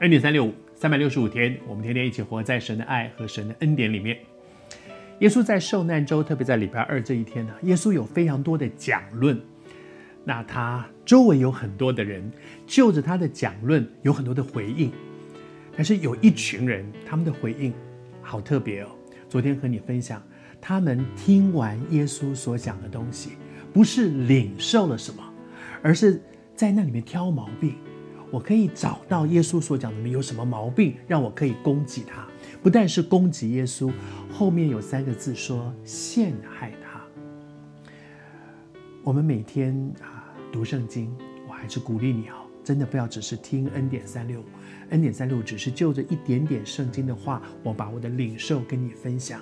恩典三六五，三百六十五天，我们天天一起活在神的爱和神的恩典里面。耶稣在受难周，特别在礼拜二这一天呢，耶稣有非常多的讲论。那他周围有很多的人，就着他的讲论有很多的回应。但是有一群人，他们的回应好特别哦。昨天和你分享，他们听完耶稣所讲的东西，不是领受了什么，而是在那里面挑毛病。我可以找到耶稣所讲的有什么毛病，让我可以攻击他。不但是攻击耶稣，后面有三个字说陷害他。我们每天啊读圣经，我还是鼓励你哦，真的不要只是听恩典三六五，恩典三六五只是就着一点点圣经的话，我把我的领受跟你分享。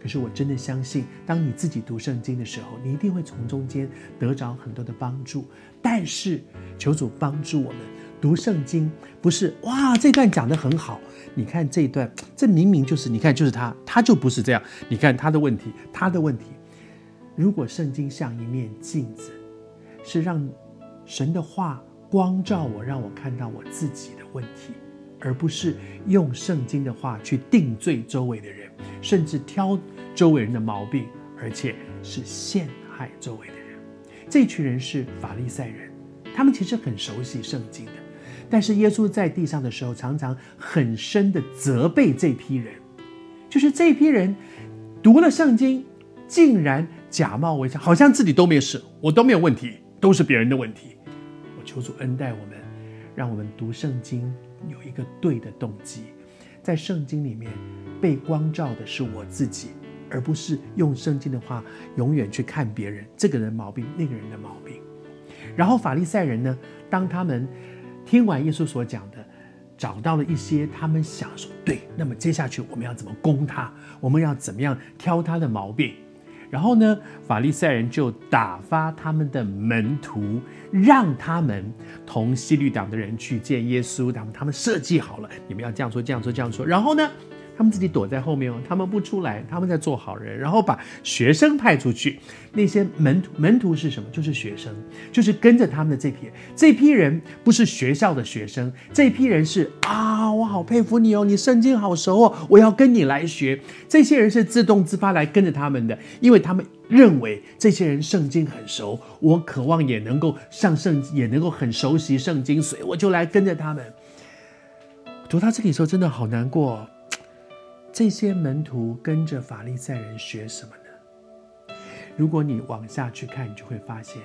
可是我真的相信，当你自己读圣经的时候，你一定会从中间得着很多的帮助。但是求主帮助我们读圣经，不是哇这段讲得很好。你看这一段，这明明就是你看，就是他，他就不是这样。你看他的问题，他的问题。如果圣经像一面镜子，是让神的话光照我，让我看到我自己的问题，而不是用圣经的话去定罪周围的人，甚至挑周围人的毛病，而且是陷害周围的人。这群人是法利赛人，他们其实很熟悉圣经的。但是耶稣在地上的时候，常常很深的责备这批人，就是这批人读了圣经，竟然假冒伪善，好像自己都没事，我都没有问题，都是别人的问题。我求主恩待我们，让我们读圣经有一个对的动机，在圣经里面被光照的是我自己，而不是用圣经的话永远去看别人，这个人毛病，那个人的毛病。然后法利赛人呢，当他们听完耶稣所讲的，找到了一些他们想说对，那么接下去我们要怎么攻他？我们要怎么样挑他的毛病？然后呢，法利赛人就打发他们的门徒，让他们同西律党的人去见耶稣。他们他们设计好了，你们要这样说，这样说，这样说。然后呢，他们自己躲在后面哦，他们不出来，他们在做好人，然后把学生派出去。那些门徒，门徒是什么？就是学生，就是跟着他们的这批人。这批人不是学校的学生，这批人是啊，我好佩服你哦，你圣经好熟哦，我要跟你来学。这些人是自动自发来跟着他们的，因为他们认为这些人圣经很熟，我渴望也能够上圣，也能够很熟悉圣经，所以我就来跟着他们。读到这里的时候，真的好难过。这些门徒跟着法利赛人学什么呢？如果你往下去看，你就会发现，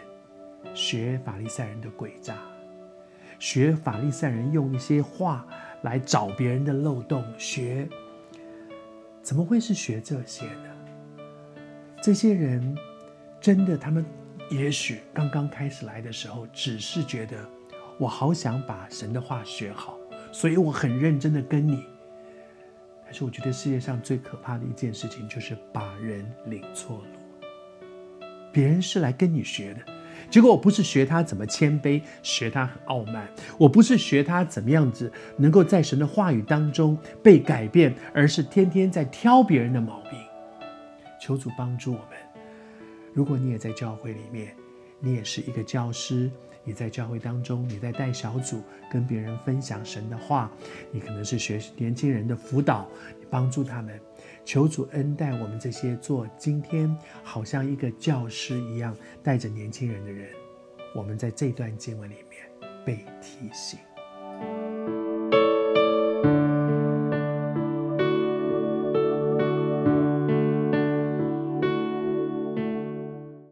学法利赛人的诡诈，学法利赛人用一些话来找别人的漏洞，学，怎么会是学这些呢？这些人真的，他们也许刚刚开始来的时候，只是觉得我好想把神的话学好，所以我很认真的跟你。但是我觉得世界上最可怕的一件事情，就是把人领错路。别人是来跟你学的，结果我不是学他怎么谦卑，学他很傲慢；我不是学他怎么样子能够在神的话语当中被改变，而是天天在挑别人的毛病。求主帮助我们。如果你也在教会里面，你也是一个教师。你在教会当中，你在带小组，跟别人分享神的话。你可能是学年轻人的辅导，你帮助他们。求主恩待我们这些做今天好像一个教师一样带着年轻人的人。我们在这段经文里面被提醒。